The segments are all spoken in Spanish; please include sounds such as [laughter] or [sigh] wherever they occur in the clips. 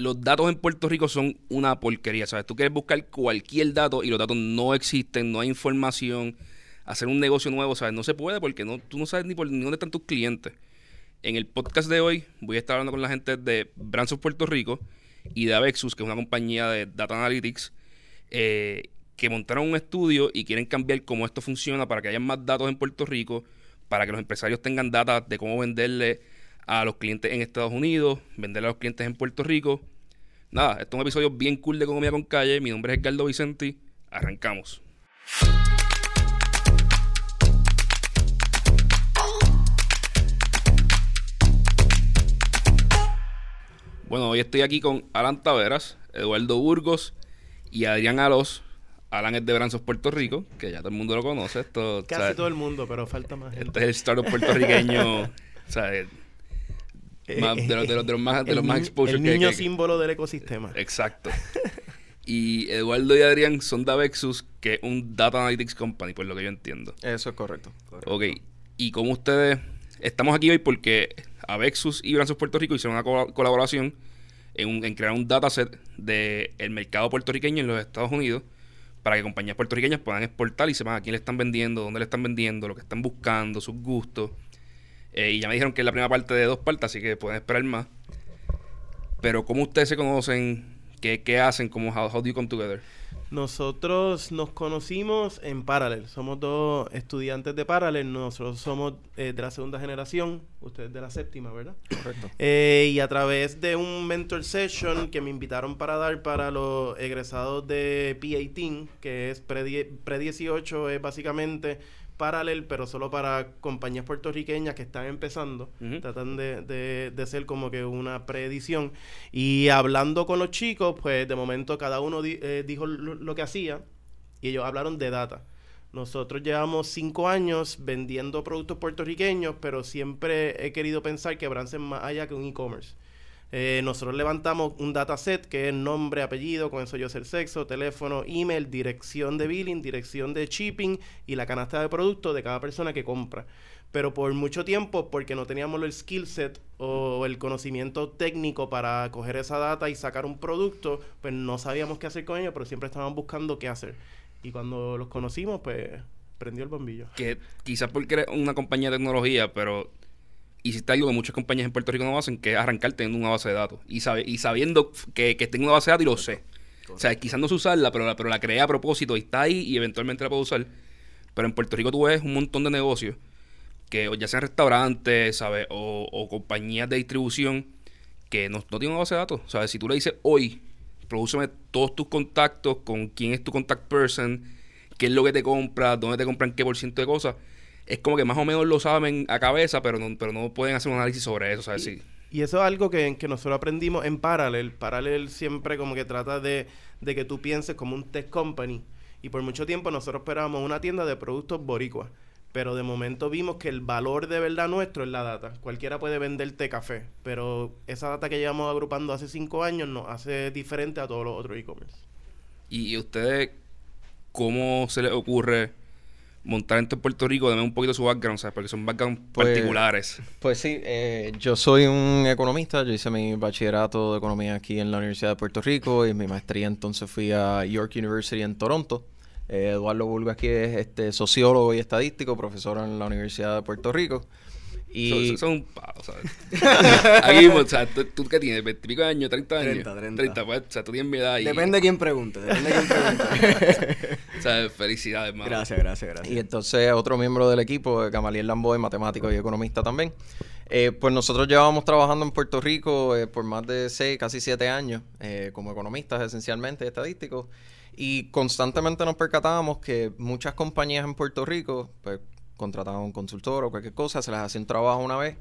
los datos en Puerto Rico son una porquería, ¿sabes? Tú quieres buscar cualquier dato y los datos no existen, no hay información. Hacer un negocio nuevo, ¿sabes? No se puede porque no, tú no sabes ni por ni dónde están tus clientes. En el podcast de hoy voy a estar hablando con la gente de Brands of Puerto Rico y de Avexus, que es una compañía de Data Analytics, eh, que montaron un estudio y quieren cambiar cómo esto funciona para que haya más datos en Puerto Rico, para que los empresarios tengan data de cómo venderle a los clientes en Estados Unidos, venderle a los clientes en Puerto Rico. Nada, esto es un episodio bien cool de Economía con Calle. Mi nombre es Edgardo Vicenti. Arrancamos. Bueno, hoy estoy aquí con Alan Taveras, Eduardo Burgos y Adrián Alos. Alan es de Branzos, Puerto Rico, que ya todo el mundo lo conoce. Esto, Casi ¿sabes? todo el mundo, pero falta más gente. Este es el startup puertorriqueño, [laughs] ¿sabes? Más- [laughs] de, los, de los- de los más, de El los más ni- exposure El que- niño que- símbolo del ecosistema. Exacto. [laughs] Y Eduardo y Adrián son de Avexus, que es un Data Analytics Company, por lo que yo entiendo. Eso es correcto. Ok. Y como ustedes... Estamos aquí hoy porque Avexus y Branzos Puerto Rico hicieron una co- colaboración en, un- en crear un dataset del mercado puertorriqueño en los Estados Unidos para que compañías puertorriqueñas puedan exportar y sepan a quién le están vendiendo, dónde le están vendiendo, lo que están buscando, sus gustos. Eh, y ya me dijeron que es la primera parte de dos partes, así que pueden esperar más. Pero ¿cómo ustedes se conocen? ¿Qué, qué hacen? ¿Cómo, how, how do you come together? Nosotros nos conocimos en Parallel. Somos dos estudiantes de Parallel. Nosotros somos eh, de la segunda generación. Ustedes de la séptima, ¿verdad? Correcto. Eh, y a través de un mentor session que me invitaron para dar para los egresados de P18, que es pre-die- pre-18, es básicamente Parallel, pero solo para compañías puertorriqueñas que están empezando. Tratan de, de- de ser como que una preedición. Y hablando con los chicos, pues de momento cada uno di- eh, dijo lo, lo que hacía y ellos hablaron de data. Nosotros llevamos cinco años vendiendo productos puertorriqueños, pero siempre he querido pensar que Brance es más allá que un e-commerce. Eh, nosotros levantamos un dataset que es nombre, apellido, con eso yo sé el sexo, teléfono, email, dirección de billing, dirección de shipping y la canasta de productos de cada persona que compra. Pero por mucho tiempo, porque no teníamos el skill set o el conocimiento técnico para coger esa data y sacar un producto, pues no sabíamos qué hacer con ello, pero siempre estábamos buscando qué hacer. Y cuando los conocimos, pues prendió el bombillo. Que quizás porque eres una compañía de tecnología, pero hiciste algo que muchas compañías en Puerto Rico no hacen, que es arrancar teniendo una base de datos. Y, sabe, y sabiendo que, que tengo una base de datos y lo sé. O sea, quizás no sé usarla, pero la, pero la creé a propósito y está ahí y eventualmente la puedo usar. Pero en Puerto Rico tú ves un montón de negocios que ya sean restaurantes, ¿sabes? O, o compañías de distribución que no, no tienen una base de datos. ¿Sabes? Si tú le dices hoy, prodúceme todos tus contactos, con quién es tu contact person, qué es lo que te compra, dónde te compran qué por ciento de cosas, es como que más o menos lo saben a cabeza, pero no, pero no pueden hacer un análisis sobre eso, ¿sabes? Sí. Y eso es algo que, que nosotros aprendimos en Parallel. Parallel siempre como que trata de, de que tú pienses como un tech company. Y por mucho tiempo nosotros esperábamos una tienda de productos boricuas. Pero de momento vimos que el valor de verdad nuestro es la data. Cualquiera puede venderte café. Pero esa data que llevamos agrupando hace cinco años nos hace diferente a todos los otros e-commerce. Y, y ustedes, ¿cómo se les ocurre montar en Puerto Rico? Dame un poquito su background, ¿sabes? Porque son backgrounds Pues- particulares. Pues sí, eh, yo soy un economista. Yo hice mi bachillerato de economía aquí en la Universidad de Puerto Rico y mi maestría entonces fui a York University en Toronto. Eh, Eduardo Bulgo aquí es este sociólogo y estadístico, profesor en la Universidad de Puerto Rico. Y Son, son un palo, ¿sabes? [laughs] Aquí mismo, o sea, ¿tú, tú qué tienes? ¿20 y pico de años? ¿30 años? 30, 30. pues, o sea, tú tienes mi edad y... Depende de quién pregunte, depende de quién pregunte. [laughs] O sea, felicidades, hermano. gracias, gracias, gracias. Y entonces otro miembro del equipo, Gamaliel Lamboy, matemático y economista también. Eh, pues nosotros llevábamos trabajando en Puerto Rico eh, por más de seis, casi siete años, eh, como economistas esencialmente, estadísticos. Y constantemente nos percatábamos que muchas compañías en Puerto Rico, pues contrataban un consultor o cualquier cosa, se les hacía un trabajo una vez,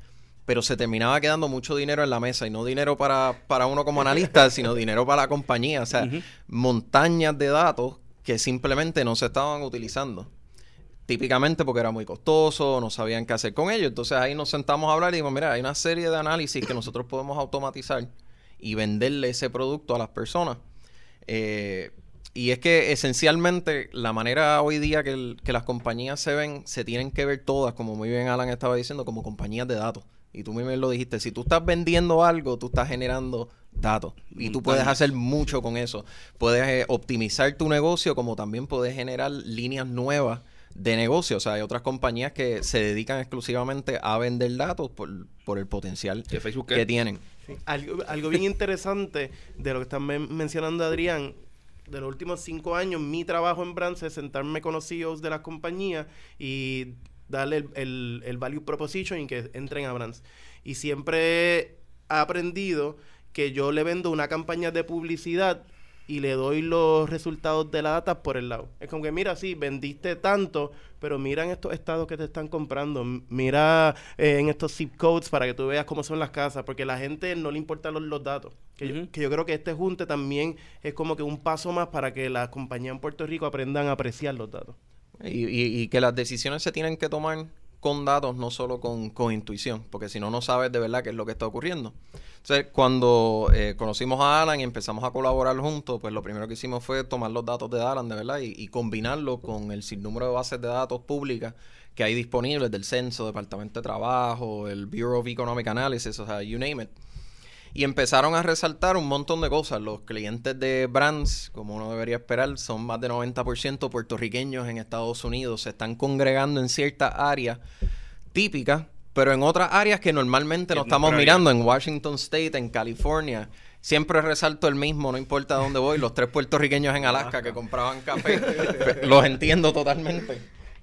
pero se terminaba quedando mucho dinero en la mesa y no dinero para, para uno como analista, [laughs] sino dinero para la compañía. O sea, montañas de datos que simplemente no se estaban utilizando. Típicamente porque era muy costoso, no sabían qué hacer con ello. Entonces ahí nos sentamos a hablar y dijimos, mira, hay una serie de análisis que nosotros podemos automatizar y venderle ese producto a las personas. Eh, y es que esencialmente la manera hoy día que, el- que las compañías se ven, se tienen que ver todas, como muy bien Alan estaba diciendo, como compañías de datos. Y tú mismo lo dijiste, si tú estás vendiendo algo, tú estás generando datos. Y tú puedes hacer mucho con eso. Puedes eh, optimizar tu negocio como también puedes generar líneas nuevas de negocio. O sea, hay otras compañías que se dedican exclusivamente a vender datos por, por el potencial ¿Que Facebook que tienen. Sí. Algo, algo bien interesante de lo que está men- mencionando Adrián, de los últimos cinco años, mi trabajo en Brands es sentarme con los CEOs de las compañías y darle el, el- el value proposition y que entren a Brands. Y siempre he aprendido que yo le vendo una campaña de publicidad y le doy los resultados de la data por el lado. Es como que, mira, sí, vendiste tanto, pero mira en estos estados que te están comprando, mira eh, en estos zip codes para que tú veas cómo son las casas, porque a la gente no le importan los, los datos. Que, yo, Ujú. que yo creo que este junte también es como que un paso más para que las compañías en Puerto Rico aprendan a apreciar los datos. Y, y- y que las decisiones se tienen que tomar con datos, no solo con, con intuición, porque si no, no sabes de verdad qué es lo que está ocurriendo. Entonces, cuando eh, conocimos a Alan y empezamos a colaborar juntos, pues lo primero que hicimos fue tomar los datos de Alan, de verdad, y, y combinarlo con el sinnúmero de bases de datos públicas que hay disponibles del Censo, Departamento de Trabajo, el Bureau of Economic Analysis, o sea, you name it. Y empezaron a resaltar un montón de cosas. Los clientes de Brands, como uno debería esperar, son más de 90% puertorriqueños en Estados Unidos. Se están congregando en ciertas áreas típicas, pero en otras áreas que normalmente no estamos mirando, en Washington State, en California. Siempre resalto el mismo, no importa dónde voy. Los tres puertorriqueños en Alaska que compraban café, [laughs] los entiendo totalmente.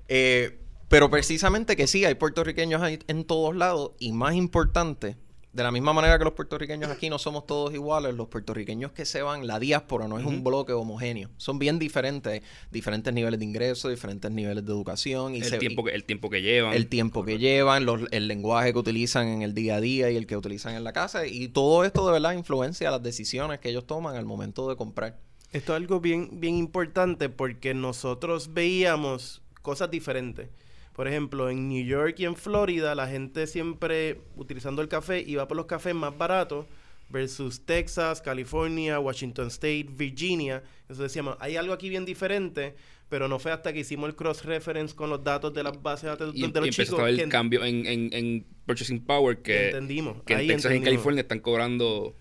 Eh, pero precisamente que sí, hay puertorriqueños en todos lados y más importante, de la misma manera que los puertorriqueños aquí no somos todos iguales, los puertorriqueños que se van, la diáspora no es un bloque homogéneo, son bien diferentes, diferentes niveles de ingreso, diferentes niveles de educación y el, se- tiempo que, el tiempo que llevan. el tiempo que llevan, los- el lenguaje que utilizan en el día a día y el que utilizan en la casa y todo esto de verdad influencia las decisiones que ellos toman al momento de comprar. Esto es algo bien, bien importante porque nosotros veíamos cosas diferentes. Por ejemplo, en New York y en Florida, la gente siempre utilizando el café iba por los cafés más baratos versus Texas, California, Washington State, Virginia. Entonces decíamos, hay algo aquí bien diferente, pero no fue hasta que hicimos el cross-reference con los datos de las bases de datos y, de, de y los empezó chicos a ver que el cambio en, en, en Purchasing Power que, entendimos. que en Texas y en. California están cobrando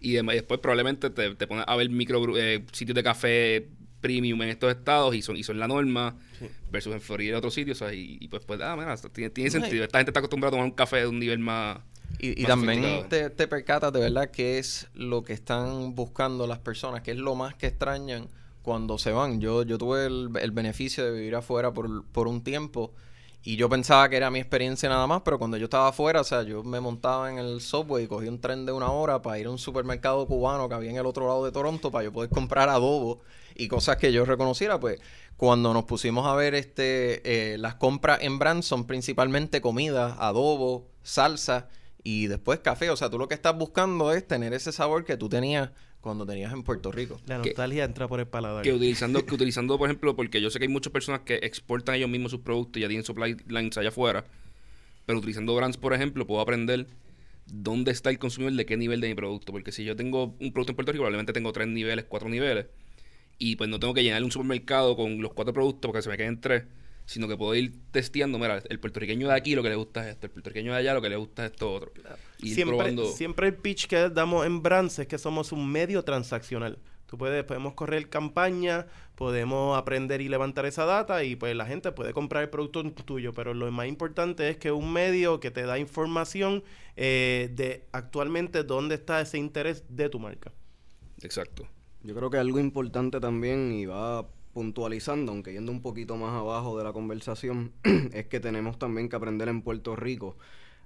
y dem- y después probablemente te, te pones a ver micro eh, sitios de café premium en estos estados y son, y son la norma Sí. versus en Florida y otros sitios o sea, y, y pues, pues ah, mira, tiene, sentido esta gente está acostumbrada a tomar un café de un nivel más Y, y Más también te, te percatas de verdad qué es lo que están buscando las personas, qué es lo más que extrañan cuando se van. Yo, yo tuve el, el beneficio de vivir afuera por, por un tiempo y yo pensaba que era mi experiencia nada más, pero cuando yo estaba afuera, o sea, yo me montaba en el subway y cogí un tren de una hora para ir a un supermercado cubano que había en el otro lado de Toronto para yo poder comprar adobo y cosas que yo reconociera, pues cuando nos pusimos a ver este eh, las compras en brand son principalmente comida, adobo, salsa y después café. O sea, tú lo que estás buscando es tener ese sabor que tú tenías cuando tenías en Puerto Rico. La que- nostalgia entra por el paladar. que utilizando [laughs] que utilizando por ejemplo porque yo sé que hay muchas personas que exportan ellos mismos sus productos y ya tienen supply lines allá afuera pero utilizando brands por ejemplo puedo aprender dónde está el consumidor de qué nivel de mi producto porque si yo tengo un producto en Puerto Rico probablemente tengo tres niveles cuatro niveles y pues no tengo que llenar un supermercado con los cuatro productos porque se me queden tres sino que puedo ir testeando mira el puertorriqueño de aquí lo que le gusta es esto el puertorriqueño de allá lo que le gusta es esto otro y ir siempre, probando siempre el pitch que damos en Brands es que somos un medio transaccional. Tú puedes, podemos correr campaña, podemos aprender y levantar esa data y pues la gente puede comprar el producto tuyo, pero lo más importante es que un medio que te da información eh, de actualmente dónde está ese interés de tu marca. exacto Yo creo que algo importante también, y va puntualizando, aunque yendo un poquito más abajo de la conversación, [clears throat] es que tenemos también que aprender en Puerto Rico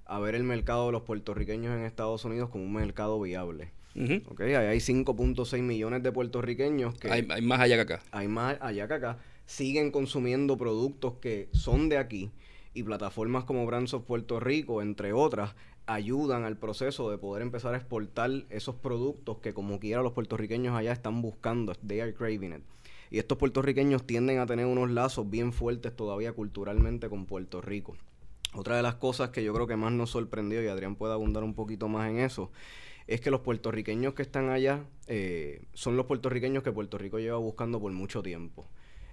a ver el mercado de los puertorriqueños en Estados Unidos como un mercado viable. Ujú. ¿ok? Ahí hay 5.6 millones de puertorriqueños que hay, hay más allá que acá hay más allá que acá, siguen consumiendo productos que son de aquí y plataformas como Brands of Puerto Rico, entre otras, ayudan al proceso de poder empezar a exportar esos productos que como quiera los puertorriqueños allá están buscando, they are craving it. Y estos puertorriqueños tienden a tener unos lazos bien fuertes todavía culturalmente con Puerto Rico. Otra de las cosas que yo creo que más nos sorprendió, y Adrián puede abundar un poquito más en eso, es que los puertorriqueños que están allá eh, son los puertorriqueños que Puerto Rico lleva buscando por mucho tiempo.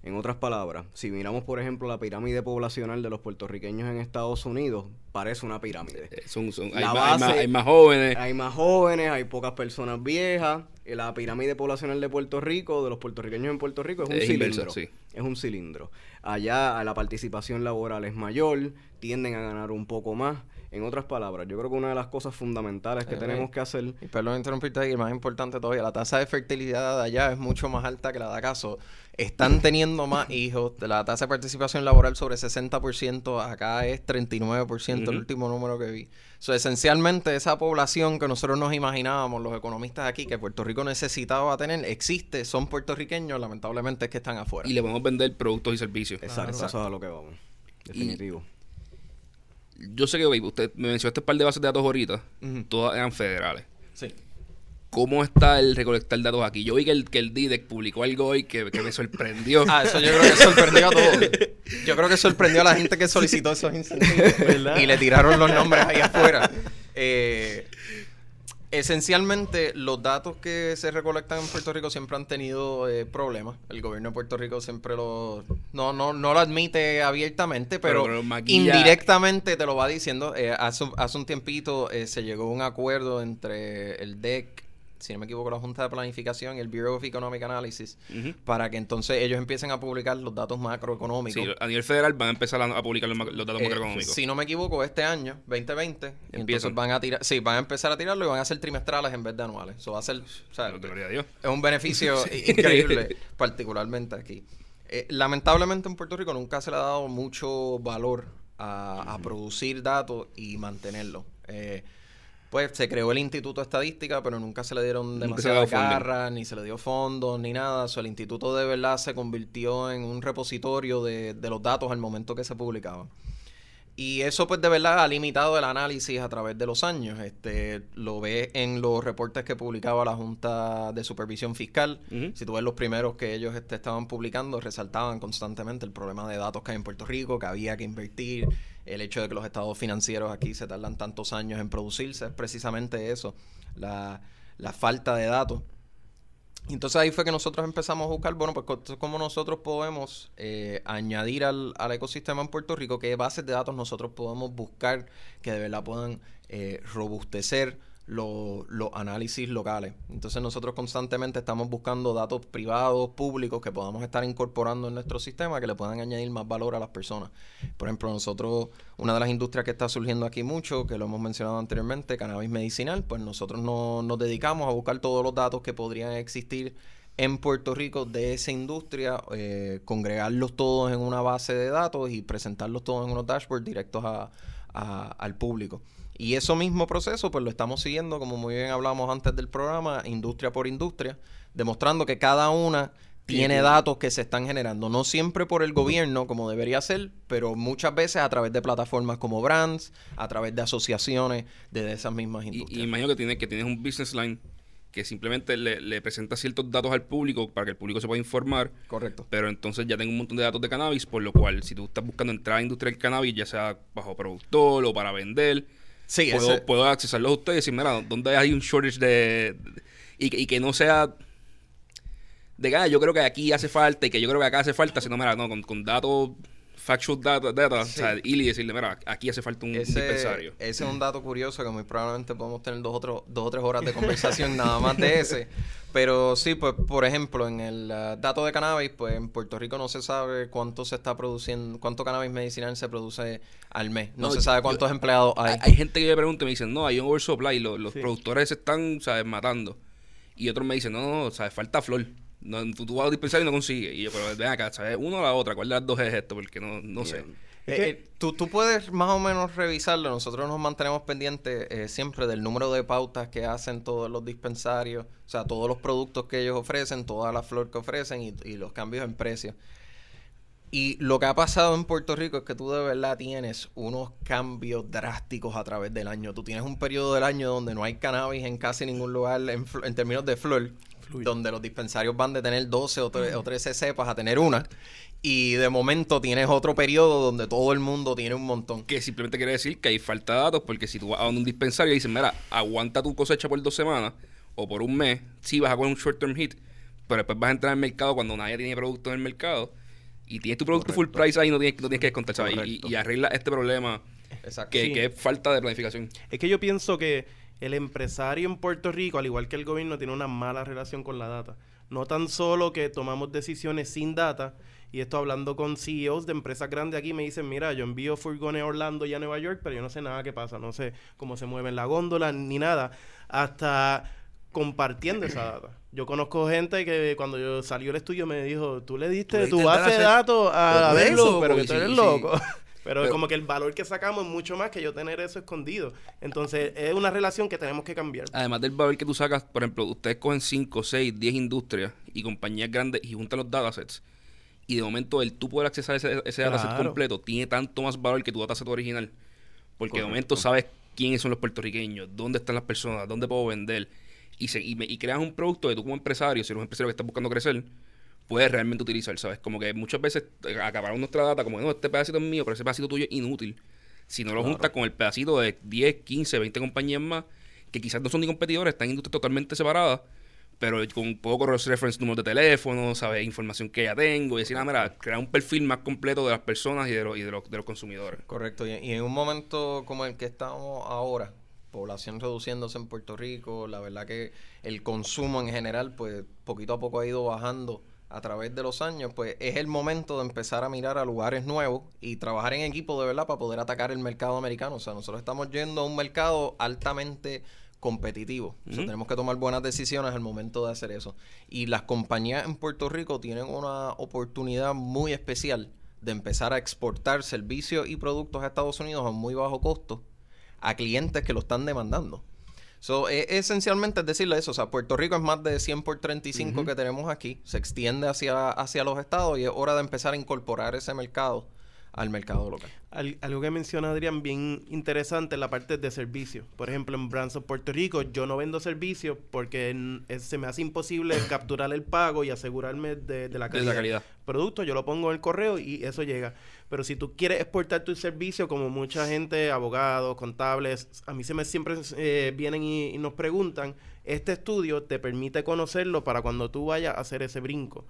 En otras palabras, si miramos, por ejemplo, la pirámide poblacional de los puertorriqueños en Estados Unidos, parece una pirámide. Eh, son- son- hay, La más, hay más- base- hay más jóvenes. Hay más jóvenes, hay pocas personas viejas. Eh, La pirámide poblacional de Puerto Rico, de los puertorriqueños en Puerto Rico, es un Es cilindro. inversa, sí. Es un cilindro. Allá la participación laboral es mayor, tienden a ganar un poco más. En otras palabras, yo creo que una de las cosas fundamentales que Eh, tenemos que hacer Y perdón interrumpirte ahí, más importante todavía, la tasa de fertilidad de allá es mucho más alta que la de acá. So, están teniendo más [laughs] hijos. La tasa de participación laboral sobre 60%, acá es 39%, el Ujú. último número que vi. So, esencialmente esa población que nosotros nos imaginábamos, los economistas aquí, que Puerto Rico necesitaba tener, existe, son puertorriqueños, lamentablemente es que están afuera. Y le podemos vender productos y servicios. Exacto, exacto. eso es a lo que vamos. Definitivo. Yo sé que usted me mencionó este par de bases de datos ahorita. Ujú. Todas eran federales. Sí. ¿Cómo está el recolectar datos aquí? Yo vi que el, que el DIDEC publicó algo hoy que, que me sorprendió. Ah, eso yo creo que sorprendió a todos. [laughs] Yo creo que sorprendió a la gente que solicitó esos [laughs] incentivos. ¿Verdad? Y le tiraron los nombres ahí afuera. Eh, [laughs] esencialmente, los datos que se recolectan en Puerto Rico siempre han tenido eh, problemas. El gobierno de Puerto Rico siempre lo... No, no, no lo admite abiertamente, pero, Pero lo maquilla. indirectamente te lo va diciendo. Eh, hace, un- hace un tiempito eh, se llegó a un acuerdo entre el DEC, si no me equivoco, la Junta de Planificación y el Bureau of Economic Analysis para que entonces ellos empiecen a publicar los datos macroeconómicos. Sí, a nivel federal van a empezar a, publicar los, datos Eh, macroeconómicos. Si no me equivoco, este año, 2020, y entonces Empiezan. van a tirar, sí, van a empezar a tirarlo y van a ser trimestrales en vez de anuales. Eso va a ser, o sea, a Dios. es un beneficio [laughs] increíble, particularmente aquí. Eh, lamentablemente en Puerto Rico nunca se le ha dado mucho valor a, a producir datos y mantenerlos. Eh, pues se creó el Instituto de Estadística, pero nunca se le dieron funding. garras, ni se le dio fondos, ni nada. O sea, el instituto de verdad se convirtió en un repositorio de, de los datos al momento que se publicaban. Y eso pues de verdad ha limitado el análisis a través de los años. Este, lo ves en los reportes que publicaba la Junta de Supervisión Fiscal. Si tú ves los primeros que ellos este, estaban publicando, resaltaban constantemente el problema de datos que hay en Puerto Rico, que había que invertir, el hecho de que los estados financieros aquí se tardan tantos años en producirse, es precisamente eso, la, la falta de datos. Y Entonces ahí fue que nosotros empezamos a buscar, bueno, pues cómo nosotros podemos eh, añadir al, al ecosistema en Puerto Rico, qué bases de datos nosotros podemos buscar que de verdad puedan eh, robustecer lo- los análisis locales. Entonces nosotros constantemente estamos buscando datos privados, públicos, que podamos estar incorporando en nuestro sistema, que le puedan añadir más valor a las personas. Por ejemplo, nosotros, una de las industrias que está surgiendo aquí mucho, que lo hemos mencionado anteriormente, cannabis medicinal, pues nosotros no- nos dedicamos a buscar todos los datos que podrían existir en Puerto Rico de esa industria, eh, congregarlos todos en una base de datos y presentarlos todos en unos dashboards directos a- al público. Y eso mismo proceso, pues lo estamos siguiendo, como muy bien hablamos antes del programa, industria por industria, demostrando que cada una tiene datos que se están generando, no siempre por el gobierno como debería ser, pero muchas veces a través de plataformas como Brands, a través de asociaciones de esas mismas industrias. y imagino que, tiene, que tienes un business line que simplemente le, le presenta ciertos datos al público para que el público se pueda informar. Correcto. Pero entonces ya tengo un montón de datos de cannabis, por lo cual si tú estás buscando entrar a la industria del cannabis, ya sea bajo productor o para vender, Sí, puedo, ese- puedo accesarlos a ustedes y decir, mira, ¿dónde hay un shortage de...? y, que- y que no sea... De que, ah, yo creo que aquí hace falta y que yo creo que acá hace falta, sino, mira, no, con, con datos, factual data, data o sea, y decirle, mira, aquí hace falta un, Ese, dispensario. ese es un dato curioso que muy probablemente podemos tener dos, otro- dos o tres horas de conversación nada más de ese. [laughs] Pero sí, pues por ejemplo, en el ah, dato de cannabis, pues en Puerto Rico no se sabe cuánto se está produciendo, cuánto cannabis medicinal se produce al mes. No, No, se sabe yo- cuántos empleados hay. Hay, hay gente que me pregunta y me dicen, no, hay un oversupply, los, los Sí. productores se están, ¿sabes?, matando. Y otros me dicen, no, no, ¿sabes?, falta flor. No, tú, tú vas a dispensar y no consigues. Y yo, pero ven acá, ¿sabes? Uno o la otra, ¿cuál de las dos es esto? Porque no, no sé. Eh, eh, tú, tú puedes más o menos revisarlo. Nosotros nos mantenemos pendientes eh, siempre del número de pautas que hacen todos los dispensarios, o sea, todos los productos que ellos ofrecen, toda la flor que ofrecen y, y los cambios en precio. Y lo que ha pasado en Puerto Rico es que tú de verdad tienes unos cambios drásticos a través del año. Tú tienes un periodo del año donde no hay cannabis en casi ningún lugar en, en términos de flor, donde los dispensarios van de tener 12 o, tre- o 13 cepas a tener una. Y de momento tienes otro periodo donde todo el mundo tiene un montón. Que simplemente quiere decir que hay falta de datos, porque si tú vas a un dispensario y dicen, mira, aguanta tu cosecha por dos semanas o por un mes, sí vas a coger un short term hit, pero después vas a entrar al mercado cuando nadie tiene producto en el mercado Y tienes tu producto full price ahí, no tienes, no tienes que descontar, ¿sabes? Y, y arregla este problema Exacto. que, Sí. que es falta de planificación. Es que yo pienso que el empresario en Puerto Rico, al igual que el gobierno, tiene una mala relación con la data. No tan solo que tomamos decisiones sin data, y esto hablando con CEOs de empresas grandes aquí, me dicen, mira, yo envío furgones a Orlando y a Nueva York, pero yo no sé nada qué pasa, no sé cómo se mueve la góndola ni nada, hasta compartiendo esa data. Yo conozco gente que cuando yo salió el estudio me dijo, tú le diste Tú tu base de datos a loco, pero que tú eres loco. sí. [laughs] Pero, Pero- como que el valor que sacamos es mucho más que yo tener eso escondido. Entonces, es una relación que tenemos que cambiar. Además del valor que tú sacas, por ejemplo, ustedes cogen 5, 6, 10 industrias y compañías grandes y juntan los datasets. Y de momento el tú poder accesar ese, ese dataset completo tiene tanto más valor que tu dataset original. Porque de momento sabes quiénes son los puertorriqueños, dónde están las personas, dónde puedo vender. Y, se, y, me- y creas un producto que tú como empresario, si eres un empresario que está buscando crecer, puedes realmente utilizar, ¿sabes? Como que muchas veces acabaron nuestra data como, no, este pedacito es mío, pero ese pedacito tuyo es inútil. Si no lo juntas con el pedacito de 10, 15, 20 compañías más, que quizás no son ni competidores, están en industrias totalmente separadas, pero con correr reference números de teléfono, ¿sabes? Información que ya tengo, y decir, ah, mira, crear un perfil más completo de las personas y de los, y de los, de los consumidores. Correcto, y, y en un momento como el que estamos ahora, población reduciéndose en Puerto Rico, la verdad que el consumo en general, pues poquito a poco ha ido bajando a través de los años, pues es el momento de empezar a mirar a lugares nuevos y trabajar en equipo de verdad para poder atacar el mercado americano. O sea, nosotros estamos yendo a un mercado altamente competitivo. O sea, tenemos que tomar buenas decisiones al momento de hacer eso. Y las compañías en Puerto Rico tienen una oportunidad muy especial de empezar a exportar servicios y productos a Estados Unidos a muy bajo costo a clientes que lo están demandando. So, esencialmente es decirle eso, o sea, Puerto Rico es más de 100 por 35 que tenemos aquí, se extiende hacia, hacia los estados y es hora de empezar a incorporar ese mercado al mercado local. Al- algo que menciona Adrián bien interesante es la parte de servicios. Por ejemplo, en Branson, Puerto Rico, yo no vendo servicios porque es- se me hace imposible [laughs] capturar el pago y asegurarme de, de la De calidad. la calidad. Producto, yo lo pongo en el correo y eso llega. Pero si tú quieres exportar tu servicio, como mucha gente, abogados, contables, a mí se me siempre eh, vienen y, y nos preguntan, este estudio te permite conocerlo para cuando tú vayas a hacer ese brinco.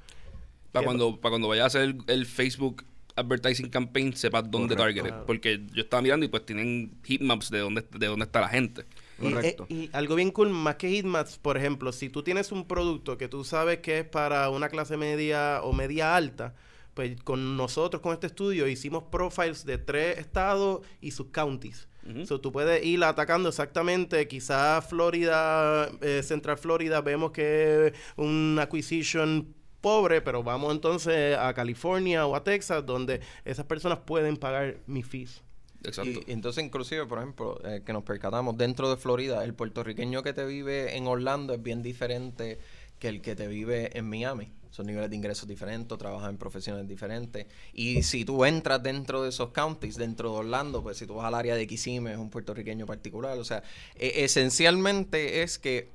Para cuando, para cuando vayas a hacer el, el Facebook Advertising Campaign, sepas dónde Correcto. targeted. Claro. Porque yo estaba mirando y pues tienen heatmaps de dónde, de dónde está la gente. Y, Correcto. eh, y algo bien cool, más que Hitmaps, por ejemplo, si tú tienes un producto que tú sabes que es para una clase media o media alta, pues con nosotros, con este estudio, hicimos profiles de tres estados y sus counties. Ujú. So, tú puedes ir atacando exactamente, quizás Florida, eh, Central Florida, vemos que es un acquisition pobre, pero vamos entonces a California o a Texas, donde esas personas pueden pagar mis fees. Exacto. Y, entonces, inclusive, por ejemplo, eh, que nos percatamos dentro de Florida, el puertorriqueño que te vive en Orlando es bien diferente que el que te vive en Miami. Son niveles de ingresos diferentes, trabajan en profesiones diferentes. Y si tú entras dentro de esos counties, dentro de Orlando, pues si tú vas al área de Kissimmee, es un puertorriqueño particular. O sea, e- esencialmente es que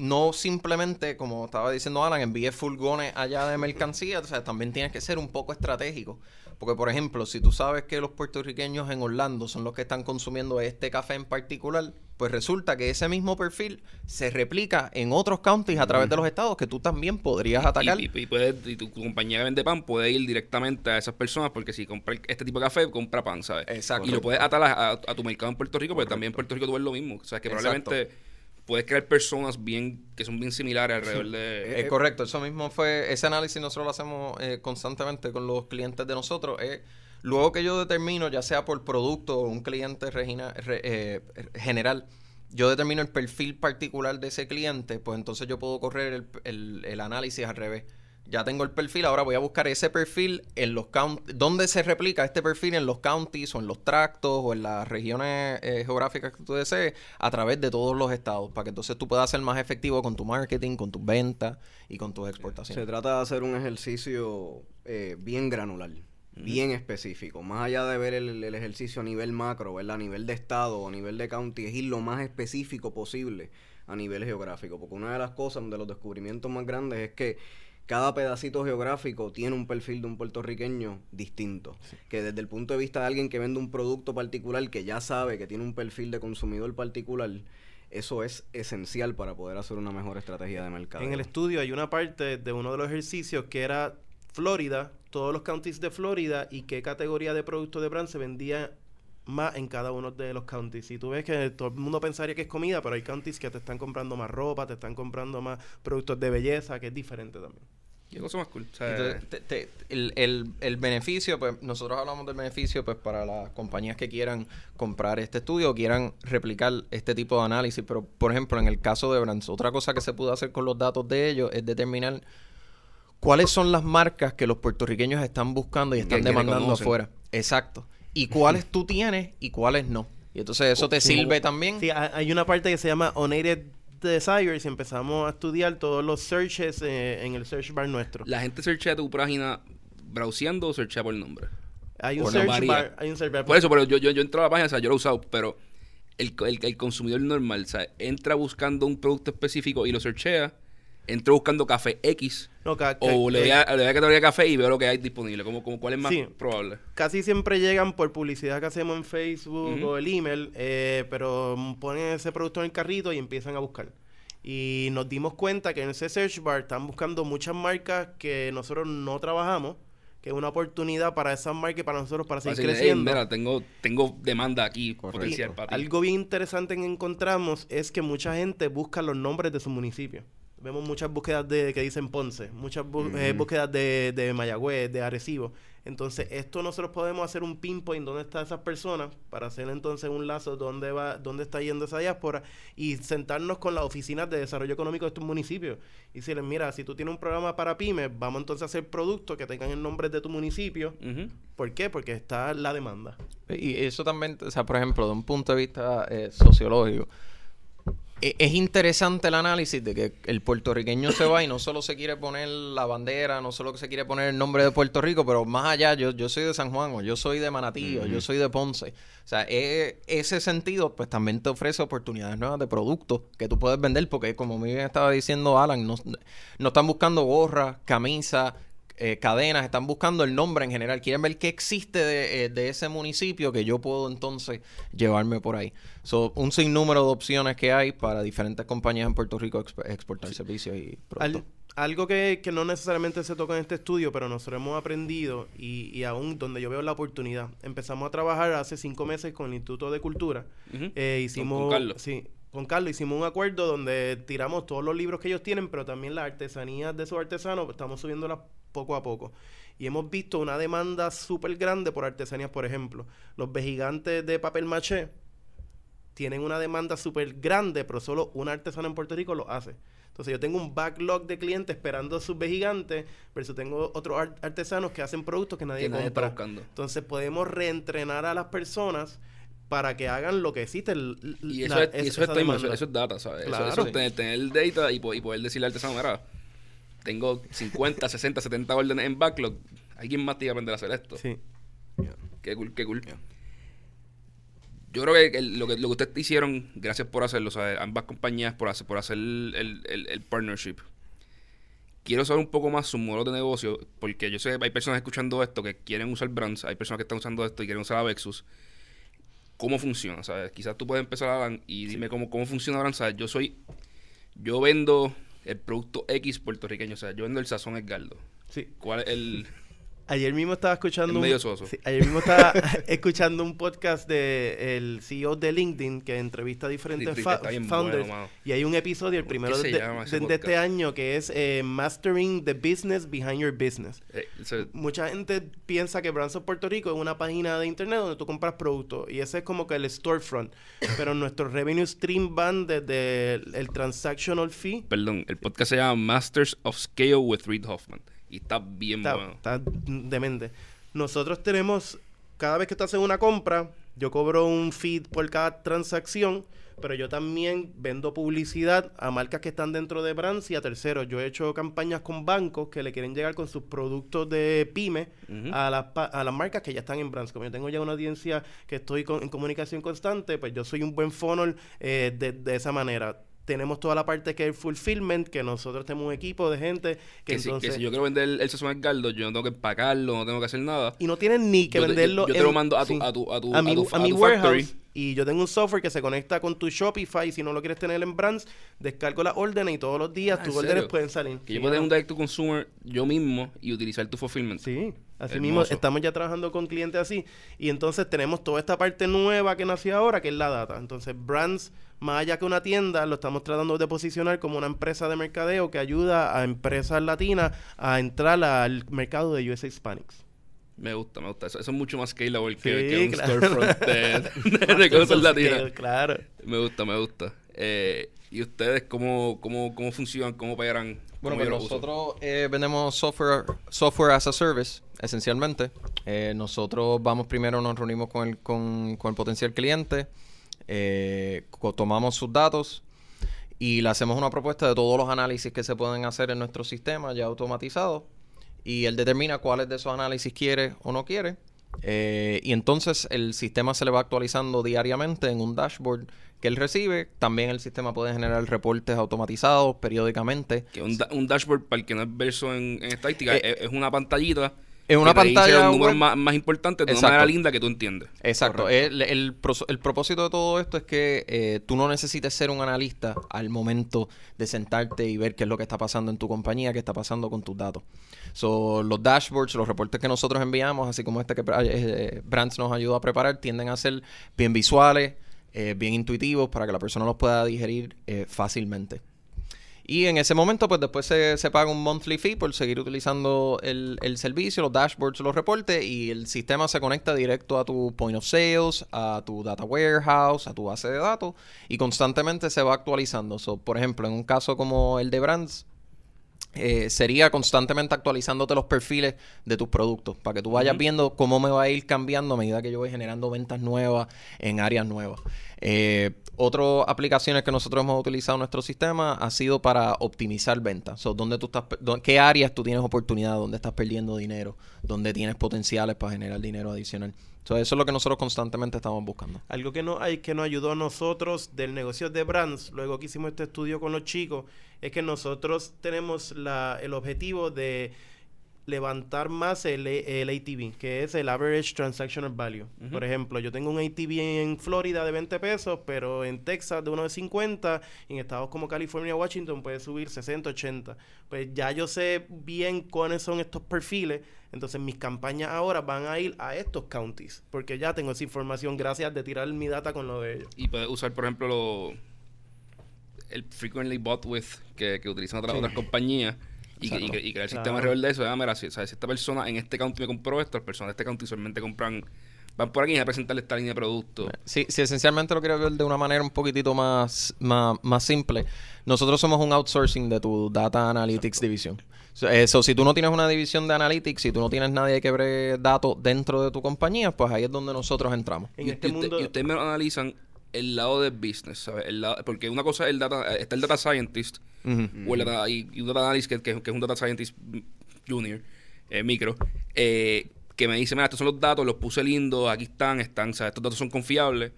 no simplemente, como estaba diciendo Alan, envíe furgones allá de mercancía, o sea, también tienes que ser un poco estratégico. Porque, por ejemplo, si tú sabes que los puertorriqueños en Orlando son los que están consumiendo este café en particular, pues resulta que ese mismo perfil se replica en otros counties a través de los estados que tú también podrías atacar. Y, y- y puedes- y tu compañía que vende pan puede ir directamente a esas personas porque si compra este tipo de café, compra pan, ¿sabes? Exacto. Y lo puedes atar a, a- a tu mercado en Puerto Rico, porque también en Puerto Rico tú ves lo mismo. O sea, que Exacto. probablemente puedes crear personas bien que son bien similares alrededor de... Eh, correcto, eso mismo fue, ese análisis nosotros lo hacemos eh, constantemente con los clientes de nosotros. eh, luego que yo determino, ya sea por producto o un cliente regina- re- eh, general, yo determino el perfil particular de ese cliente, pues entonces yo puedo correr el, el- el análisis al revés. Ya tengo el perfil, ahora voy a buscar ese perfil en los counties. ¿Dónde se replica este perfil? En los counties o en los tractos o en las regiones eh, geográficas que tú desees a través de todos los estados, para que entonces tú puedas ser más efectivo con tu marketing, con tus ventas y con tus Se exportaciones. trata de hacer un ejercicio eh, bien granular, bien específico. Más allá de ver el, el ejercicio a nivel macro, ¿verdad? a nivel de estado o a nivel de county, es ir lo más específico posible a nivel geográfico. Porque una de las cosas, de los descubrimientos más grandes es que cada pedacito geográfico tiene un perfil de un puertorriqueño distinto. Que desde el punto de vista de alguien que vende un producto particular, que ya sabe que tiene un perfil de consumidor particular, eso es esencial para poder hacer una mejor estrategia de mercado. En el estudio hay una parte de uno de los ejercicios que era Florida, todos los counties de Florida y qué categoría de producto de brand se vendía más en cada uno de los counties. Y tú ves que todo el mundo pensaría que es comida, pero hay counties que te están comprando más ropa, te están comprando más productos de belleza, que es diferente también. Y cosa más cool. O sea, Entonces, te- te- el, el- el beneficio, pues nosotros hablamos del beneficio pues para las compañías que quieran comprar este estudio o quieran replicar este tipo de análisis. Pero, por ejemplo, en el caso de Brands, otra cosa que se pudo hacer con los datos de ellos es determinar cuáles son las marcas que los puertorriqueños están buscando y están que demandando afuera. Exacto. Y cuáles tú tienes y cuáles no. Y entonces eso te Sí. sirve también. Sí, ha- hay una parte que se llama Unaided Desires y empezamos a estudiar todos los searches eh, en el search bar nuestro. la gente searchea tu página browseando o searchea por nombre. Hay un Por search bar, hay un search bar. Por eso, pero yo, yo, yo entro a la página, o sea, yo lo he usado, pero el, el, el consumidor normal, o sea, entra buscando un producto específico y lo searchea, entra buscando café X No, ca- o ca- le doy a, le doy a categoría café y veo lo que hay disponible. Como, como, ¿Cuál es más Sí. probable? casi siempre llegan por publicidad que hacemos en Facebook o el email, eh, pero ponen ese producto en el carrito y empiezan a buscar. Y nos dimos cuenta que en ese search bar están buscando muchas marcas que nosotros no trabajamos, que es una oportunidad para esas marcas y para nosotros para seguir Así de, "Hey, creciendo. mira, tengo, tengo demanda aquí Correcto. potencial para ti. Algo bien interesante que encontramos es que mucha gente busca los nombres de su municipio. Vemos muchas búsquedas de que dicen Ponce, muchas eh, búsquedas de, de Mayagüez, de Arecibo. Entonces, esto nosotros podemos hacer un pinpoint dónde están esas personas para hacer entonces un lazo dónde va, dónde está yendo esa diáspora y sentarnos con las oficinas de desarrollo económico de estos municipios y decirles, mira, si tú tienes un programa para pymes, vamos entonces a hacer productos que tengan el nombre de tu municipio. ¿Por qué? Porque está la demanda. Y eso también, o sea, por ejemplo, de un punto de vista eh, sociológico, es interesante el análisis de que el puertorriqueño se va y no solo se quiere poner la bandera, no solo se quiere poner el nombre de Puerto Rico, pero más allá, yo, yo soy de San Juan, o yo soy de Manatí, o yo soy de Ponce. O sea, e- ese sentido, pues también te ofrece oportunidades nuevas de productos que tú puedes vender, porque como bien estaba diciendo Alan, no, no están buscando gorras, camisas, eh, cadenas, están buscando el nombre en general. Quieren ver qué existe de, eh, de ese municipio que yo puedo entonces llevarme por ahí. So, un sinnúmero de opciones que hay para diferentes compañías en Puerto Rico exp- exportar servicios y productos. Al- algo que, que no necesariamente se toca en este estudio, pero nosotros hemos aprendido y, y aún donde yo veo la oportunidad. Empezamos a trabajar hace cinco meses con el Instituto de Cultura. Eh, hicimos, con Carlos. Sí, con Carlos hicimos un acuerdo donde tiramos todos los libros que ellos tienen, pero también las artesanías de sus artesanos, pues, estamos subiéndolas poco a poco. Y hemos visto una demanda súper grande por artesanías, por ejemplo. Los vejigantes de papel maché tienen una demanda súper grande, pero solo un artesano en Puerto Rico lo hace. Entonces yo tengo un backlog de clientes esperando sus vejigantes, versus tengo otros ar- artesanos que hacen productos que nadie Que nadie está buscando. Entonces podemos reentrenar a las personas para que hagan lo que existe. Y la- eso, es, y es- eso, es esa time, eso, demanda. eso es data, ¿sabes? Eso- Claro. eso, es tener, tener el data y, po- y poder decirle al artesano, mira, tengo 50, 60, 70 órdenes en backlog. Alguien más tiene que aprender a hacer esto. Sí. Qué cool, qué cool. Yo creo que el- lo que lo que ustedes hicieron, gracias por hacerlo, sea, ambas compañías por hacer, por hacer el, el- el- el partnership. Quiero saber un poco más su modelo de negocio, porque yo sé hay personas escuchando esto que quieren usar brands, hay personas que están usando esto y quieren usar a Vexus. ¿Cómo funciona? ¿sabes? Quizás tú puedes empezar, Alan, y dime cómo, cómo funciona. ¿sabes? Yo soy, yo vendo el producto X puertorriqueño, o sea, yo vendo el sazón Edgardo. Sí. ¿Cuál es el...? Ayer mismo estaba escuchando Es un, medio soso. sí, ayer mismo estaba [laughs] escuchando un podcast de el CEO de LinkedIn que entrevista a diferentes Sí, founders bueno, y hay un episodio el ¿Por qué primero de, de- de este año que es eh, Mastering the Business Behind Your Business. eh, ese- Mucha gente piensa que Brands of Puerto Rico es una página de internet donde tú compras productos y ese es como que el storefront. [laughs] Pero nuestros revenue stream van desde el, el transactional fee. perdón, el podcast se llama Masters of Scale with Reed Hoffman. Y está bien Está, bueno. está demente. Nosotros tenemos, cada vez que tú haces una compra, yo cobro un feed por cada transacción, pero yo también vendo publicidad a marcas que están dentro de Brands y a terceros. Yo he hecho campañas con bancos que le quieren llegar con sus productos de pyme a, las a las marcas que ya están en Brands. Como yo tengo ya una audiencia que estoy con- en comunicación constante, pues yo soy un buen funnel eh, de, de esa manera. Tenemos toda la parte que es el fulfillment, que nosotros tenemos un equipo de gente que, Que, si, entonces... que si yo quiero vender el, sazón al caldo, yo no tengo que empacarlo, no tengo que hacer nada. Y no tienen ni que Yo te- yo- venderlo yo te lo mando a tu- sí. a tu- a tu- a mi, a tu- a a mi tu warehouse. factory. Y yo tengo un software que se conecta con tu Shopify. Y si no lo quieres tener en brands, descargo las órdenes y todos los días Ah, tus ¿en órdenes pueden salir. Que Sí, yo puedo tener un direct to consumer yo mismo y utilizar tu fulfillment. Sí, así Hermoso. mismo estamos ya trabajando con clientes así. Y entonces tenemos toda esta parte nueva que nació ahora, que es la data. Entonces, brands, más allá que una tienda, lo estamos tratando de posicionar como una empresa de mercadeo que ayuda a empresas latinas a entrar al mercado de US Hispanics. Me gusta, me gusta. Eso, eso es mucho más scalable que, Sí, que un claro. storefront de, [laughs] de, de cosas latinas. Claro. Me gusta, me gusta. Eh, ¿Y ustedes cómo, cómo, cómo funcionan? ¿Cómo operan? Bueno, ¿Cómo pues nosotros eh, vendemos software, software as a service, esencialmente. Eh, nosotros vamos primero, nos reunimos con el, con, con el potencial cliente, eh, tomamos sus datos y le hacemos una propuesta de todos los análisis que se pueden hacer en nuestro sistema ya automatizados. Y él determina cuáles de esos análisis quiere o no quiere. Eh, y entonces el sistema se le va actualizando diariamente en un dashboard que él recibe. También el sistema puede generar reportes automatizados periódicamente. Que un, da- un dashboard, para el que no es verso en, en estadística, Eh, es, es una pantallita. Es una que te dice pantalla los números web. más, más importantes de una Exacto. manera linda que tú entiendes. Exacto. El, el, pros- el propósito de todo esto es que eh, tú no necesites ser un analista al momento de sentarte y ver qué es lo que está pasando en tu compañía, qué está pasando con tus datos. So, los dashboards, los reportes que nosotros enviamos, así como este que eh, eh, Brands nos ayuda a preparar, tienden a ser bien visuales, eh, bien intuitivos para que la persona los pueda digerir fácilmente. Y en ese momento, pues después se, se paga un monthly fee por seguir utilizando el, el servicio, los dashboards, los reportes, y el sistema se conecta directo a tu point of sales, a tu data warehouse, a tu base de datos, y constantemente se va actualizando. Por ejemplo, en un caso como el de Brands, eh, sería constantemente actualizándote los perfiles de tus productos para que tú vayas viendo cómo me va a ir cambiando a medida que yo voy generando ventas nuevas en áreas nuevas. Eh, otras aplicaciones que nosotros hemos utilizado en nuestro sistema ha sido para optimizar ventas. So, ¿dónde tú estás, ¿Qué áreas tú tienes oportunidad? ¿Dónde estás perdiendo dinero? ¿Dónde tienes potenciales para generar dinero adicional? So, eso es lo que nosotros constantemente estamos buscando. Algo que no hay que nos ayudó a nosotros del negocio de brands, luego que hicimos este estudio con los chicos, es que nosotros tenemos la, el objetivo de levantar más el, el ATV, que es el Average Transactional Value. Por ejemplo, yo tengo un ATV en Florida de 20 pesos, pero en Texas de uno de 50, y en estados como California, Washington puede subir 60, 80. Pues ya yo sé bien cuáles son estos perfiles, entonces mis campañas ahora van a ir a estos counties, porque ya tengo esa información gracias de tirar mi data con lo de ellos. Y puedes usar, por ejemplo, lo- el frequently bought with que, que utilizan otras, Sí. otras compañías y, y Exacto. y crear el Claro. sistema alrededor de eso. Ah, mira, si, o sea, si esta persona en este county me compró esto, las personas de este county usualmente compran, van por aquí a presentarle esta línea de productos. Si, si esencialmente lo quieres ver de una manera un poquitito más, más, más simple, nosotros somos un outsourcing de tu Data Analytics división. So, Eso, si tú no tienes una división de Analytics, si tú no tienes nadie que bregue datos dentro de tu compañía, pues ahí es donde nosotros entramos. En y, este y usted- mundo... y ustedes me lo analizan el lado de business, ¿sabes? El lado- porque una cosa es el data, está el data scientist O el data, y, un data analyst que, que- es un data scientist junior, eh, micro, eh, que me dice, mira, estos son los datos, los puse lindos, aquí están, están, ¿sabes? Estos datos son confiables.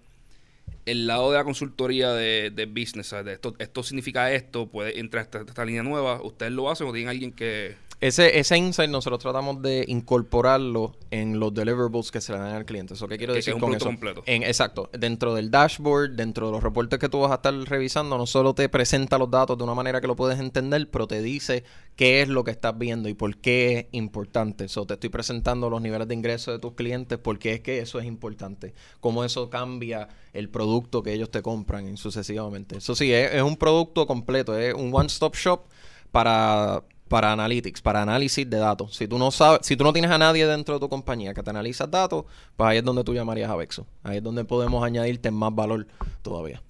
El lado de la consultoría de, de business, esto, esto significa esto, puede entrar esta, esta línea nueva, ¿ustedes lo hacen o tienen alguien que... Ese, ese insight nosotros tratamos de incorporarlo en los deliverables que se le dan al cliente. ¿Eso qué quiero Que- que decir es un con producto eso? completo. En, exacto. Dentro del dashboard, dentro de los reportes que tú vas a estar revisando, no solo te presenta los datos de una manera que lo puedes entender, pero te dice qué es lo que estás viendo y por qué es importante. So, te estoy presentando los niveles de ingresos de tus clientes, por qué es que eso es importante, cómo eso cambia el producto que ellos te compran y sucesivamente. Eso sí, es, es un producto completo, es un one-stop shop para, para analytics, para análisis de datos. Si tú no sabes, si tú no tienes a nadie dentro de tu compañía que te analiza datos, pues ahí es donde tú llamarías a Vexo. Ahí es donde podemos añadirte más valor todavía.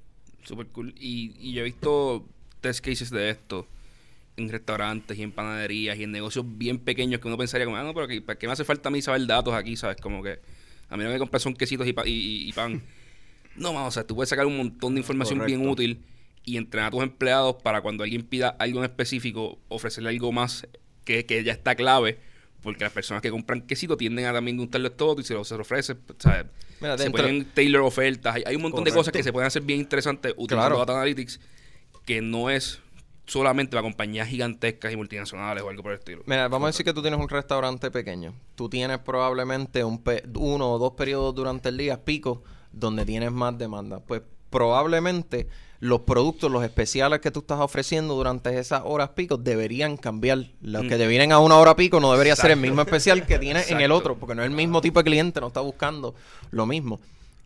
Super cool. Y, y yo he visto test cases de esto en restaurantes y en panaderías y en negocios bien pequeños que uno pensaría como, ah, no, pero ¿qué, ¿para qué me hace falta a mí saber datos aquí? ¿Sabes? Como que a mí no me compras son quesitos y, pa- y, pan. [laughs] no, vamos, o sea, tú puedes sacar un montón de información bien útil y entrenar a tus empleados para cuando alguien pida algo en específico, ofrecerle algo más que, que ya está clave. Porque las personas que compran quesito tienden a también gustarles todo y se lo, se lo ofrece, ¿sabes? Mira, se pueden tailor ofertas. Hay, hay un montón de cosas que se pueden hacer bien interesantes utilizando Claro. Data Analytics que no es solamente para compañías gigantescas y multinacionales o algo por el estilo. Mira, vamos a decir que tú tienes un restaurante pequeño. Tú tienes probablemente un pe- uno o dos periodos durante el día pico donde tienes más demanda. Pues probablemente los productos, los especiales que tú estás ofreciendo durante esas horas pico deberían cambiar. Los que te vienen a una hora pico no debería ser el Mm. Mismo especial que tienes en el otro, porque no es el mismo tipo de cliente, no está buscando lo mismo.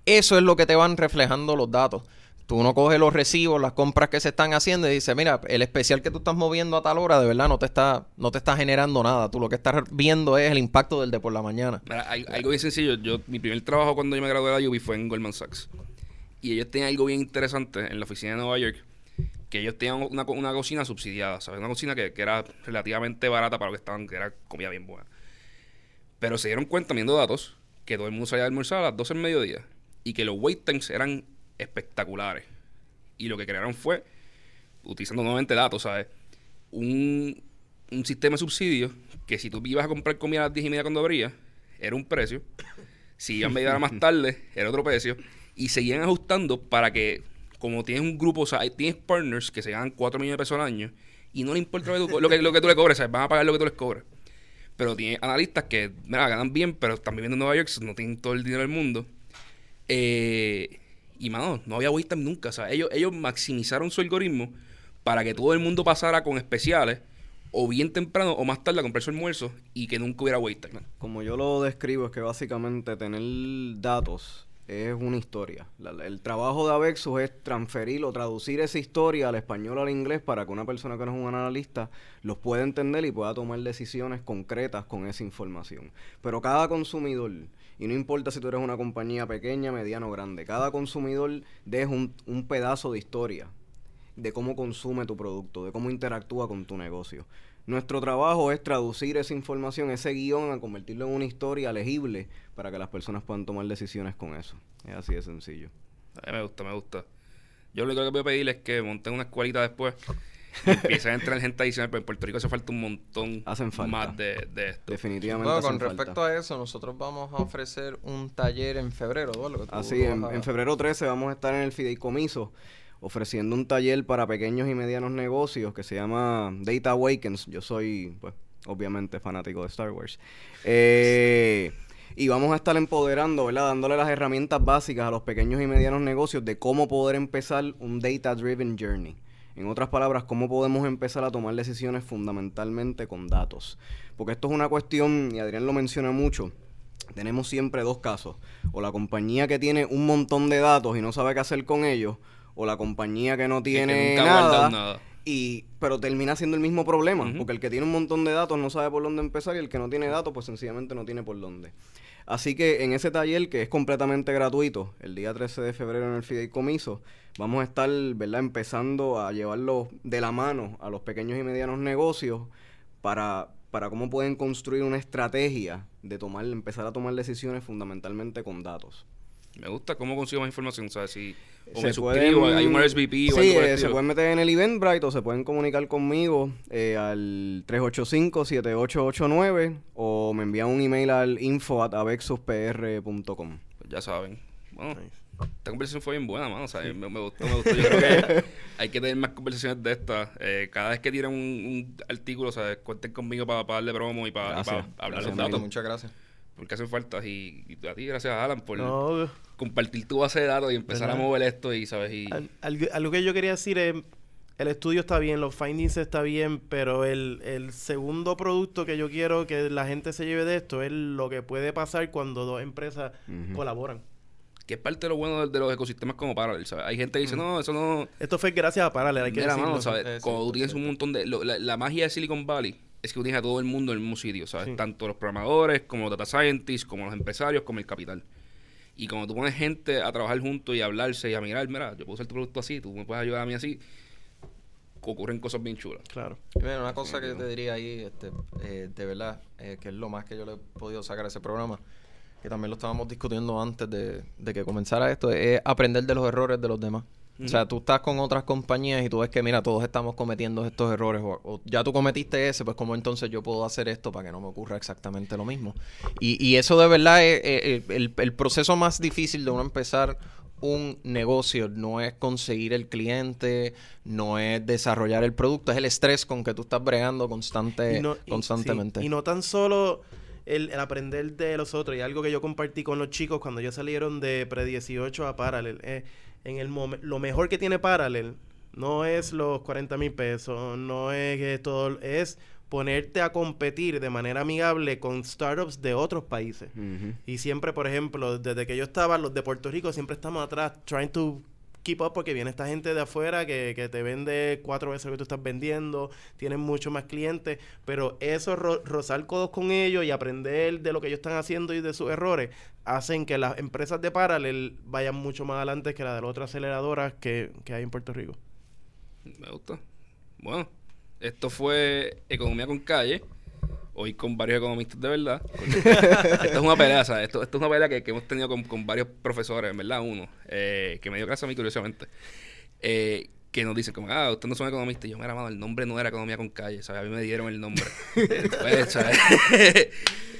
Eso es lo que te van reflejando los datos. Tú no coges los recibos, las compras que se están haciendo y dices, mira, el especial que tú estás moviendo a tal hora, de verdad no te está, no te está generando nada. Tú lo que estás viendo es el impacto del de por la mañana. Mira, algo bien sencillo. Yo, mi primer trabajo cuando yo me gradué de la UBI fue en Goldman Sachs. Y ellos tenían algo bien interesante en la oficina de Nueva York. Que ellos tenían una, una cocina subsidiada, ¿sabes? Una cocina que, que era relativamente barata para lo que estaban, que era comida bien buena. Pero se dieron cuenta, viendo datos, que todo el mundo salía a almorzar a las 12 del mediodía. Y que los wait times eran espectaculares. Y lo que crearon fue, utilizando nuevamente datos, ¿sabes? Un, un sistema de subsidio que si tú ibas a comprar comida a las 10 y media cuando abría, era un precio. Si ibas media hora más [laughs] tarde, era otro precio. Y seguían ajustando para que, como tienes un grupo, o sea, tienes partners que se ganan 4 millones de pesos al año y no le importa lo que tú, lo que, tú le cobres, van a pagar lo que tú les cobres. Pero tienes analistas que, mira, ganan bien, pero están viviendo en Nueva York, no tienen todo el dinero del mundo. Eh, y, mano, no había wait time nunca. Ellos, ellos maximizaron su algoritmo para que todo el mundo pasara con especiales o bien temprano o más tarde a comprar su almuerzo y que nunca hubiera wait time. Como yo lo describo, es que básicamente tener datos es una historia. La- el trabajo de Avexus es transferir o traducir esa historia al español o al inglés para que una persona que no es un analista los pueda entender y pueda tomar decisiones concretas con esa información. Pero cada consumidor, y no importa si tú eres una compañía pequeña, mediana o grande, cada consumidor deja un, un pedazo de historia de cómo consume tu producto, de cómo interactúa con tu negocio. Nuestro trabajo es traducir esa información, ese guion, a convertirlo en una historia legible para que las personas puedan tomar decisiones con eso. Es así de sencillo. A mí me gusta, me gusta. Yo lo único que voy a pedirles es que monten una escuelita después y empiecen a entrar gente adicional, pero en Puerto Rico hace falta un montón Hacen falta. más de, de esto. Definitivamente. Bueno, hacen con respecto falta. a eso, nosotros vamos a ofrecer un taller en febrero, tú Así, en, a- en febrero 13 vamos a estar en el Fideicomiso ofreciendo un taller para pequeños y medianos negocios que se llama Data Awakens. Yo soy, pues, obviamente fanático de Star Wars. Eh, y vamos a estar empoderando, ¿verdad? Dándole las herramientas básicas a los pequeños y medianos negocios de cómo poder empezar un Data Driven Journey. En otras palabras, cómo podemos empezar a tomar decisiones fundamentalmente con datos. Porque esto es una cuestión, y Adrián lo menciona mucho, tenemos siempre dos casos. O la compañía que tiene un montón de datos y no sabe qué hacer con ellos, o la compañía que no tiene nada, nada. Y, pero termina siendo el mismo problema, porque el que tiene un montón de datos no sabe por dónde empezar y el que no tiene datos pues sencillamente no tiene por dónde. Así que en ese taller que es completamente gratuito, el día 13 de febrero en el Fideicomiso, vamos a estar, ¿verdad?, empezando a llevarlo de la mano a los pequeños y medianos negocios para, para cómo pueden construir una estrategia de tomar, empezar a tomar decisiones fundamentalmente con datos. Me gusta cómo consigo más información, ¿sabes? Si o Se me suscribo, pueden- hay un RSVP o Sí, algo eh, se pueden meter en el Eventbrite o se pueden comunicar conmigo eh, al 385-7889 o me envían un email al info at avexuspr.com. Pues ya saben. Bueno, Nice. esta conversación fue bien buena, mano. O sea, me, me gustó, me gustó. Yo creo que [laughs] hay que tener más conversaciones de estas. Eh, cada vez que tiren un, un artículo, ¿sabes? Cuenten conmigo para, darle promo y para, y Gracias. para hablar Gracias, los datos. Muchas gracias. Porque hacen falta. Y, y a ti, gracias a Alan por No, compartir tu base de datos y empezar ¿Verdad? a mover esto y, ¿sabes? Y, al- algo, algo que yo quería decir es, el estudio está bien, los findings está bien, pero el, el segundo producto que yo quiero que la gente se lleve de esto es lo que puede pasar cuando dos empresas colaboran. que es parte de lo bueno de, de los ecosistemas como Parallel, ¿sabes? Hay gente que dice, no, eso no... Esto fue gracias a Parallel, hay que Mira, decirlo. mano, ¿sabes? Sí, sí, Cuando tú tienes sí. un montón de... lo- la, la magia de Silicon Valley es que tú tienes a todo el mundo en el mismo sitio, ¿sabes? Sí. Tanto los programadores, como los data scientists, como los empresarios, como el capital. Y cuando tú pones gente a trabajar juntos y a hablarse y a mirar, mira, yo puedo hacer tu producto así, tú me puedes ayudar a mí así, ocurren cosas bien chulas. Claro. Mira, una cosa que yo te diría ahí, este, eh, de verdad, eh, que es lo más que yo le he podido sacar a ese programa, que también lo estábamos discutiendo antes de, de que comenzara esto, es aprender de los errores de los demás. O sea, tú estás con otras compañías y tú ves que, mira, todos estamos cometiendo estos errores, o, o ya tú cometiste ese, pues ¿cómo entonces yo puedo hacer esto para que no me ocurra exactamente lo mismo? Y, y eso de verdad es eh, eh, el, el proceso más difícil de uno empezar un negocio, no es conseguir el cliente, no es desarrollar el producto, es el estrés con que tú estás bregando constante, Y no- y- constantemente. sí, y no tan solo el, el aprender de los otros, y algo que yo compartí con los chicos cuando ellos salieron de pre-18 a Parallel. eh, en el lo mejor que tiene Parallel no es los 40 mil pesos, no es que todo, es ponerte a competir de manera amigable con startups de otros países. Y siempre, por ejemplo, desde que yo estaba, los de Puerto Rico siempre estamos atrás, trying to porque viene esta gente de afuera que, que te vende cuatro veces lo que tú estás vendiendo, tienen mucho más clientes, pero eso, ro- rozar codos con ellos y aprender de lo que ellos están haciendo y de sus errores, hacen que las empresas de Parallel vayan mucho más adelante que las de las otras aceleradoras que, que hay en Puerto Rico. Me gusta. Bueno, esto fue Economía con Calle. Hoy con varios economistas de verdad. [laughs] esto es una pelea, ¿sabes? Esto, esto es una pelea que, que hemos tenido con, con varios profesores, en verdad, uno, eh, que me dio clase a mí curiosamente. eh, que nos dicen como, ah, ustedes no son economistas. Y yo, mira, mano, el nombre no era Economía con Calle, ¿sabes? A mí me dieron el nombre. [laughs] Pues, ¿sabes? [laughs]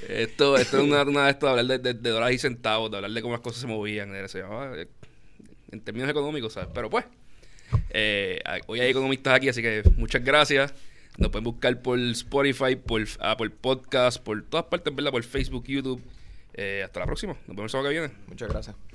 esto, esto es una, una de estas de hablar de, de- de dólares y centavos, de hablar de cómo las cosas se movían. se llamaba, eh, en términos económicos, ¿sabes? Pero pues, eh, hoy hay economistas aquí, así que muchas gracias. Nos pueden buscar por Spotify, por Apple Podcast, por todas partes, ¿verdad? Por Facebook, YouTube. Eh, hasta la próxima. Nos vemos el sábado que viene. Muchas gracias.